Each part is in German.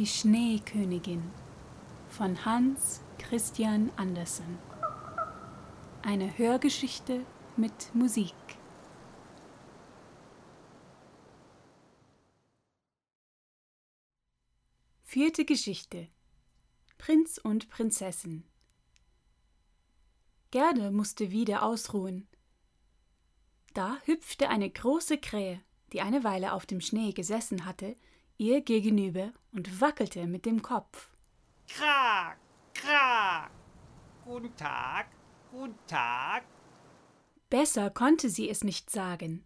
Die Schneekönigin von Hans Christian Andersen. Eine Hörgeschichte mit Musik. Vierte Geschichte Prinz und Prinzessin Gerde musste wieder ausruhen. Da hüpfte eine große Krähe, die eine Weile auf dem Schnee gesessen hatte, ihr gegenüber und wackelte mit dem Kopf. Krak, krak. Guten Tag, guten Tag. Besser konnte sie es nicht sagen,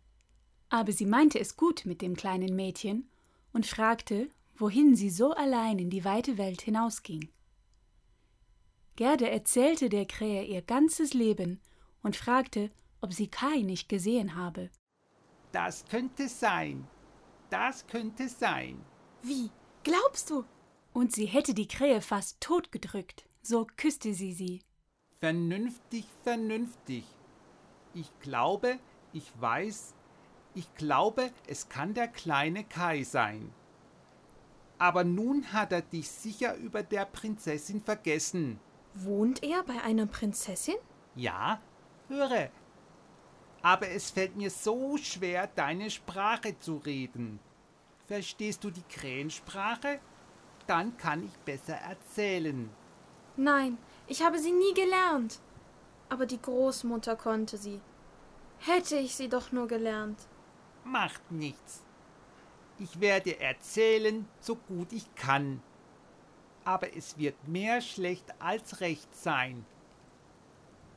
aber sie meinte es gut mit dem kleinen Mädchen und fragte, wohin sie so allein in die weite Welt hinausging. Gerde erzählte der Krähe ihr ganzes Leben und fragte, ob sie Kai nicht gesehen habe. Das könnte sein. Das könnte sein. Wie? Glaubst du? Und sie hätte die Krähe fast totgedrückt, so küsste sie sie. Vernünftig, vernünftig. Ich glaube, ich weiß, ich glaube, es kann der kleine Kai sein. Aber nun hat er dich sicher über der Prinzessin vergessen. Wohnt er bei einer Prinzessin? Ja, höre. Aber es fällt mir so schwer, deine Sprache zu reden. Verstehst du die Krähensprache? Dann kann ich besser erzählen. Nein, ich habe sie nie gelernt. Aber die Großmutter konnte sie. Hätte ich sie doch nur gelernt. Macht nichts. Ich werde erzählen, so gut ich kann. Aber es wird mehr schlecht als recht sein.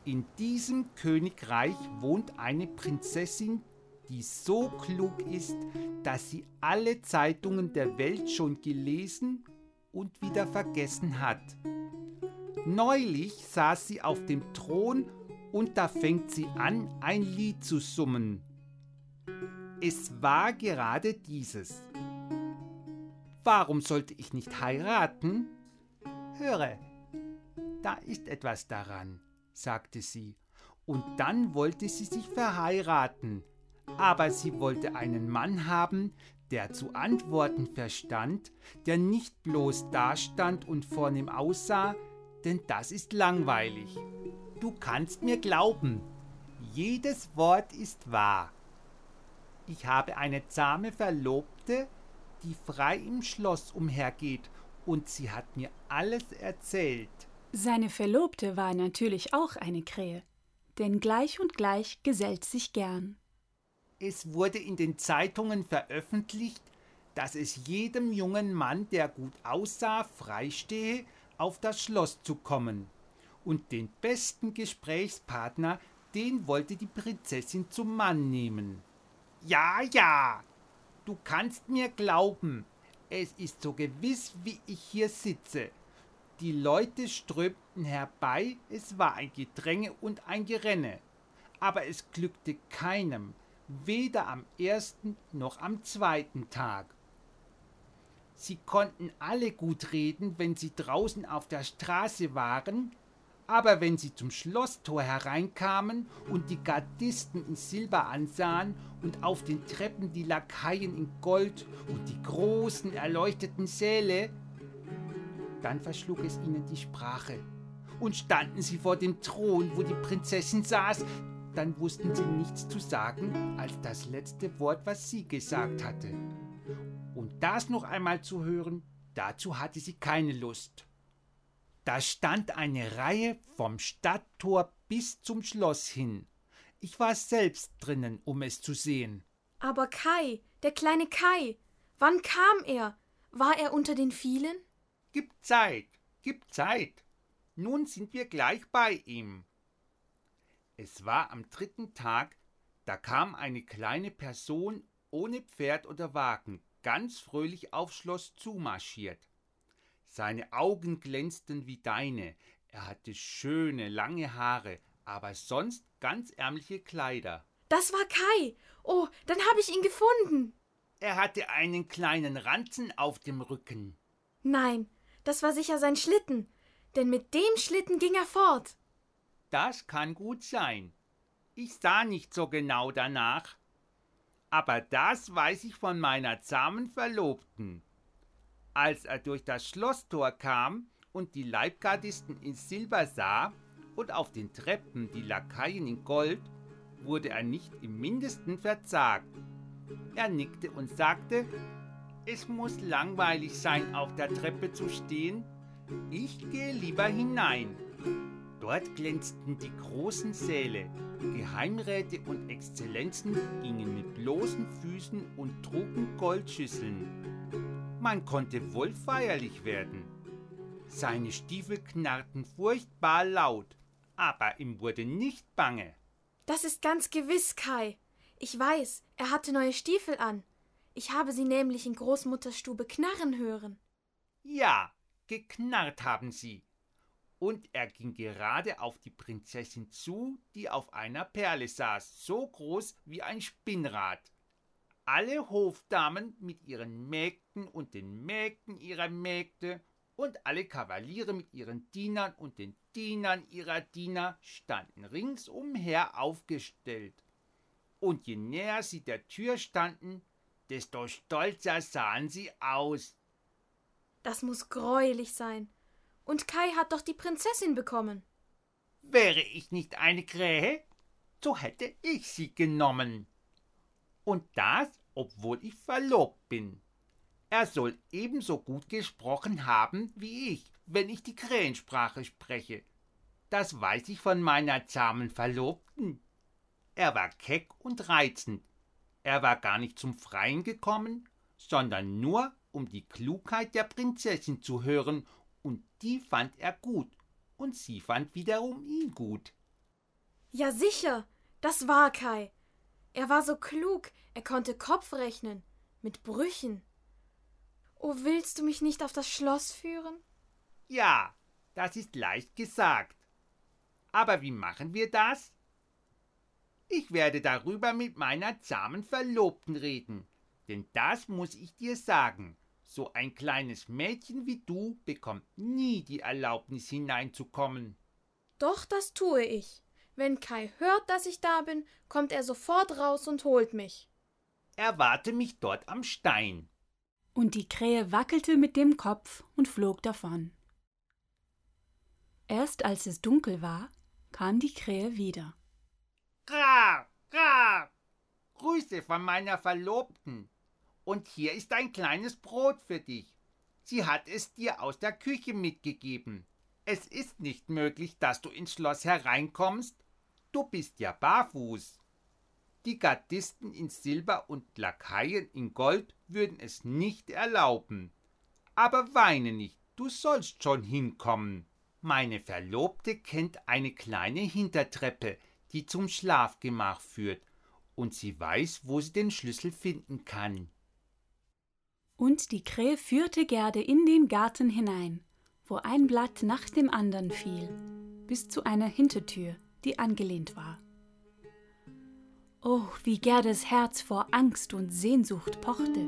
In diesem Königreich wohnt eine Prinzessin, die so klug ist, dass sie alle Zeitungen der Welt schon gelesen und wieder vergessen hat. Neulich saß sie auf dem Thron und da fängt sie an, ein Lied zu summen. Es war gerade dieses. Warum sollte ich nicht heiraten? Höre, da ist etwas daran, sagte sie, und dann wollte sie sich verheiraten, aber sie wollte einen Mann haben, der zu antworten verstand, der nicht bloß dastand und vornehm aussah, denn das ist langweilig. Du kannst mir glauben, jedes Wort ist wahr. Ich habe eine zahme Verlobte, die frei im Schloss umhergeht, und sie hat mir alles erzählt. Seine Verlobte war natürlich auch eine Krähe, denn gleich und gleich gesellt sich gern. Es wurde in den Zeitungen veröffentlicht, dass es jedem jungen Mann, der gut aussah, freistehe, auf das Schloss zu kommen. Und den besten Gesprächspartner, den wollte die Prinzessin zum Mann nehmen. Ja, ja, du kannst mir glauben, es ist so gewiss, wie ich hier sitze. Die Leute strömten herbei, es war ein Gedränge und ein Gerenne. Aber es glückte keinem, weder am ersten noch am zweiten Tag. Sie konnten alle gut reden, wenn sie draußen auf der Straße waren, aber wenn sie zum Schlosstor hereinkamen und die Gardisten in Silber ansahen und auf den Treppen die Lakaien in Gold und die großen erleuchteten Säle, dann verschlug es ihnen die Sprache. Und standen sie vor dem Thron, wo die Prinzessin saß, dann wussten sie nichts zu sagen als das letzte Wort, was sie gesagt hatte. Und das noch einmal zu hören, dazu hatte sie keine Lust. Da stand eine Reihe vom Stadttor bis zum Schloss hin. Ich war selbst drinnen, um es zu sehen. Aber Kai, der kleine Kai, wann kam er? War er unter den vielen? Gib Zeit, gib Zeit. Nun sind wir gleich bei ihm. Es war am dritten Tag, da kam eine kleine Person ohne Pferd oder Wagen ganz fröhlich aufs Schloss zumarschiert. Seine Augen glänzten wie deine, er hatte schöne, lange Haare, aber sonst ganz ärmliche Kleider. Das war Kai. Oh, dann habe ich ihn gefunden. Er hatte einen kleinen Ranzen auf dem Rücken. Nein, das war sicher sein Schlitten, denn mit dem Schlitten ging er fort. Das kann gut sein. Ich sah nicht so genau danach. Aber das weiß ich von meiner zahmen Verlobten. Als er durch das Schlosstor kam und die Leibgardisten in Silber sah und auf den Treppen die Lakaien in Gold, wurde er nicht im mindesten verzagt. Er nickte und sagte, es muss langweilig sein, auf der Treppe zu stehen. Ich gehe lieber hinein. Dort glänzten die großen Säle. Geheimräte und Exzellenzen gingen mit bloßen Füßen und trugen Goldschüsseln. Man konnte wohl feierlich werden. Seine Stiefel knarrten furchtbar laut, aber ihm wurde nicht bange. Das ist ganz gewiss, Kai. Ich weiß, er hatte neue Stiefel an. Ich habe sie nämlich in Großmutters Stube knarren hören. Ja, geknarrt haben sie. Und er ging gerade auf die Prinzessin zu, die auf einer Perle saß, so groß wie ein Spinnrad. Alle Hofdamen mit ihren Mägden und den Mägden ihrer Mägde und alle Kavaliere mit ihren Dienern und den Dienern ihrer Diener standen ringsumher aufgestellt. Und je näher sie der Tür standen, desto stolzer sahen sie aus. Das muss greulich sein. Und Kai hat doch die Prinzessin bekommen. Wäre ich nicht eine Krähe, so hätte ich sie genommen. Und das, obwohl ich verlobt bin. Er soll ebenso gut gesprochen haben wie ich, wenn ich die Krähensprache spreche. Das weiß ich von meiner zahmen Verlobten. Er war keck und reizend. Er war gar nicht zum Freien gekommen, sondern nur, um die Klugheit der Prinzessin zu hören, und die fand er gut, und sie fand wiederum ihn gut. Ja, sicher, das war Kai. Er war so klug, er konnte Kopf rechnen, mit Brüchen. Oh, willst du mich nicht auf das Schloss führen? Ja, das ist leicht gesagt. Aber wie machen wir das? Ich werde darüber mit meiner zahmen Verlobten reden, denn das muss ich dir sagen. So ein kleines Mädchen wie du bekommt nie die Erlaubnis hineinzukommen. Doch, das tue ich. Wenn Kai hört, dass ich da bin, kommt er sofort raus und holt mich. Erwarte mich dort am Stein. Und die Krähe wackelte mit dem Kopf und flog davon. Erst als es dunkel war, kam die Krähe wieder. Gra, gra, Grüße von meiner Verlobten. Und hier ist ein kleines Brot für dich. Sie hat es dir aus der Küche mitgegeben. Es ist nicht möglich, dass du ins Schloss hereinkommst. Du bist ja barfuß. Die Gardisten in Silber und Lakaien in Gold würden es nicht erlauben. Aber weine nicht, du sollst schon hinkommen. Meine Verlobte kennt eine kleine Hintertreppe, die zum Schlafgemach führt, und sie weiß, wo sie den Schlüssel finden kann. Und die Krähe führte Gerde in den Garten hinein, wo ein Blatt nach dem andern fiel, bis zu einer Hintertür, die angelehnt war. Oh, wie Gerdes Herz vor Angst und Sehnsucht pochte.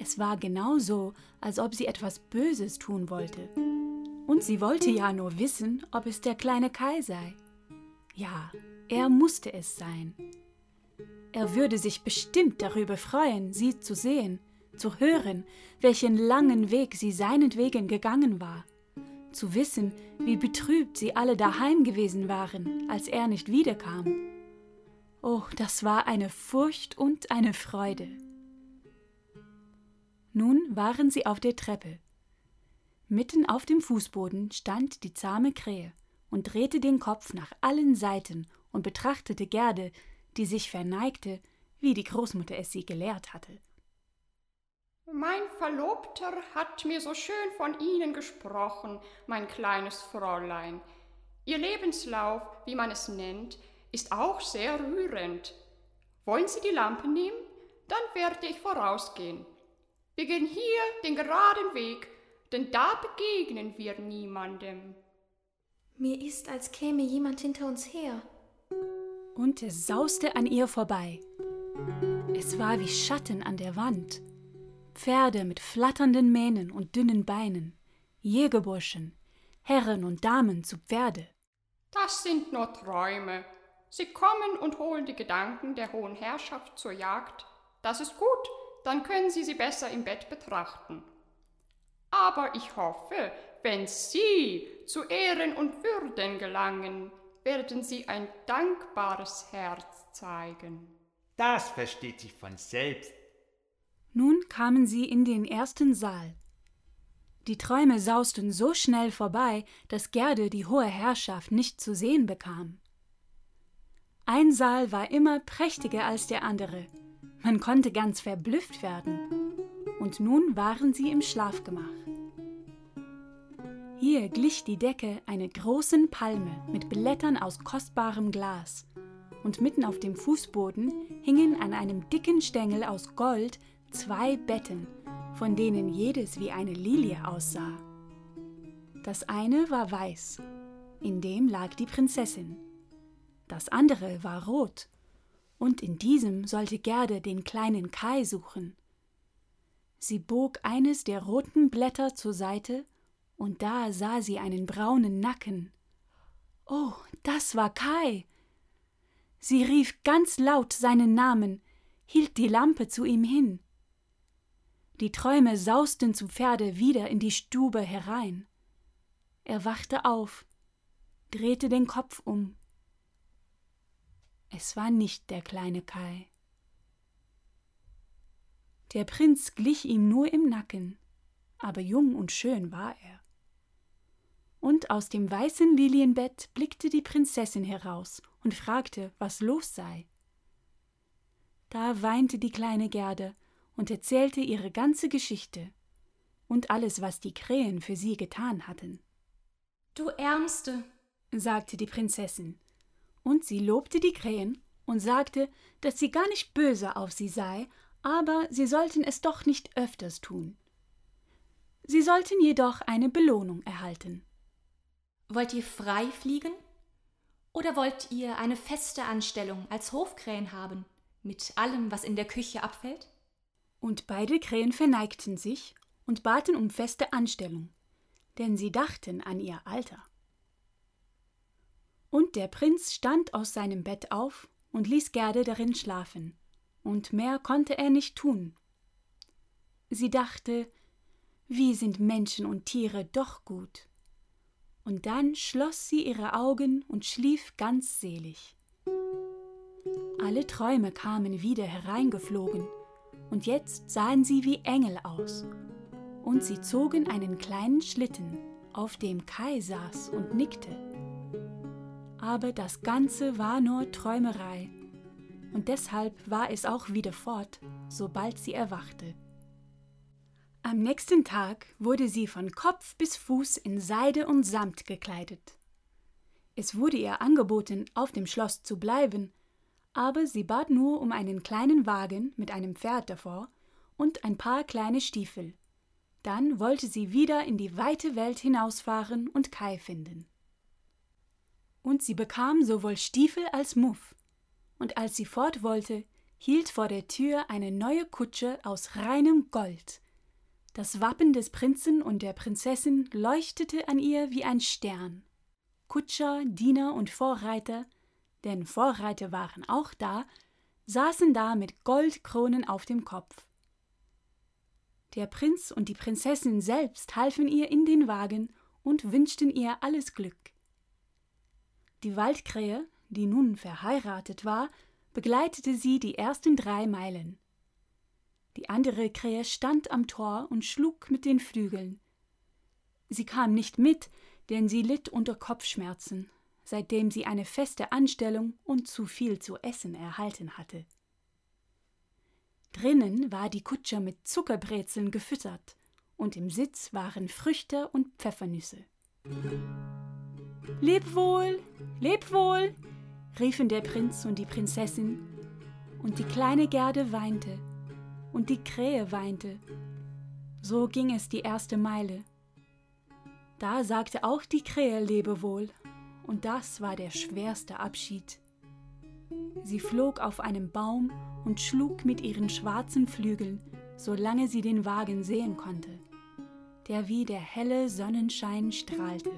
Es war genau so, als ob sie etwas Böses tun wollte. Und sie wollte ja nur wissen, ob es der kleine Kai sei. Ja, er musste es sein. Er würde sich bestimmt darüber freuen, sie zu sehen, zu hören, welchen langen Weg sie seinetwegen gegangen war, zu wissen, wie betrübt sie alle daheim gewesen waren, als er nicht wiederkam. Oh, das war eine Furcht und eine Freude. Nun waren sie auf der Treppe. Mitten auf dem Fußboden stand die zahme Krähe und drehte den Kopf nach allen Seiten und betrachtete Gerde, die sich verneigte, wie die Großmutter es sie gelehrt hatte. Mein Verlobter hat mir so schön von Ihnen gesprochen, mein kleines Fräulein. Ihr Lebenslauf, wie man es nennt, ist auch sehr rührend. Wollen Sie die Lampe nehmen? Dann werde ich vorausgehen. Wir gehen hier den geraden Weg, denn da begegnen wir niemandem. Mir ist, als käme jemand hinter uns her. Und es sauste an ihr vorbei. Es war wie Schatten an der Wand. Pferde mit flatternden Mähnen und dünnen Beinen, Jägerburschen, Herren und Damen zu Pferde. Das sind nur Träume, Sie kommen und holen die Gedanken der hohen Herrschaft zur Jagd. Das ist gut, dann können Sie sie besser im Bett betrachten. Aber ich hoffe, wenn Sie zu Ehren und Würden gelangen, werden Sie ein dankbares Herz zeigen. Das versteht sich von selbst. Nun kamen sie in den ersten Saal. Die Träume sausten so schnell vorbei, dass Gerde die hohe Herrschaft nicht zu sehen bekam. Ein Saal war immer prächtiger als der andere. Man konnte ganz verblüfft werden. Und nun waren sie im Schlafgemach. Hier glich die Decke einer großen Palme mit Blättern aus kostbarem Glas, und mitten auf dem Fußboden hingen an einem dicken Stängel aus Gold zwei Betten, von denen jedes wie eine Lilie aussah. Das eine war weiß, in dem lag die Prinzessin. Das andere war rot, und in diesem sollte Gerde den kleinen Kai suchen. Sie bog eines der roten Blätter zur Seite, und da sah sie einen braunen Nacken. Oh, das war Kai. Sie rief ganz laut seinen Namen, hielt die Lampe zu ihm hin. Die Träume sausten zu Pferde wieder in die Stube herein. Er wachte auf, drehte den Kopf um. Es war nicht der kleine Kai. Der Prinz glich ihm nur im Nacken, aber jung und schön war er. Und aus dem weißen Lilienbett blickte die Prinzessin heraus und fragte, was los sei. Da weinte die kleine Gerde und erzählte ihre ganze Geschichte und alles, was die Krähen für sie getan hatten. Du Ärmste, sagte die Prinzessin, und sie lobte die Krähen und sagte, dass sie gar nicht böse auf sie sei, aber sie sollten es doch nicht öfters tun. Sie sollten jedoch eine Belohnung erhalten. Wollt ihr frei fliegen? Oder wollt ihr eine feste Anstellung als Hofkrähen haben, mit allem, was in der Küche abfällt? Und beide Krähen verneigten sich und baten um feste Anstellung, denn sie dachten an ihr Alter. Und der Prinz stand aus seinem Bett auf und ließ Gerde darin schlafen, und mehr konnte er nicht tun. Sie dachte, wie sind Menschen und Tiere doch gut. Und dann schloss sie ihre Augen und schlief ganz selig. Alle Träume kamen wieder hereingeflogen, und jetzt sahen sie wie Engel aus. Und sie zogen einen kleinen Schlitten, auf dem Kai saß und nickte. Aber das Ganze war nur Träumerei, und deshalb war es auch wieder fort, sobald sie erwachte. Am nächsten Tag wurde sie von Kopf bis Fuß in Seide und Samt gekleidet. Es wurde ihr angeboten, auf dem Schloss zu bleiben, aber sie bat nur um einen kleinen Wagen mit einem Pferd davor und ein paar kleine Stiefel. Dann wollte sie wieder in die weite Welt hinausfahren und Kai finden. Und sie bekam sowohl Stiefel als Muff, und als sie fort wollte, hielt vor der Tür eine neue Kutsche aus reinem Gold. Das Wappen des Prinzen und der Prinzessin leuchtete an ihr wie ein Stern. Kutscher, Diener und Vorreiter denn Vorreiter waren auch da, saßen da mit Goldkronen auf dem Kopf. Der Prinz und die Prinzessin selbst halfen ihr in den Wagen und wünschten ihr alles Glück. Die Waldkrähe, die nun verheiratet war, begleitete sie die ersten drei Meilen. Die andere Krähe stand am Tor und schlug mit den Flügeln. Sie kam nicht mit, denn sie litt unter Kopfschmerzen seitdem sie eine feste Anstellung und zu viel zu essen erhalten hatte. Drinnen war die Kutsche mit Zuckerbrezeln gefüttert, und im Sitz waren Früchte und Pfeffernüsse. Leb wohl, leb wohl, riefen der Prinz und die Prinzessin, und die kleine Gerde weinte, und die Krähe weinte. So ging es die erste Meile. Da sagte auch die Krähe Lebewohl und das war der schwerste Abschied. Sie flog auf einem Baum und schlug mit ihren schwarzen Flügeln, solange sie den Wagen sehen konnte, der wie der helle Sonnenschein strahlte.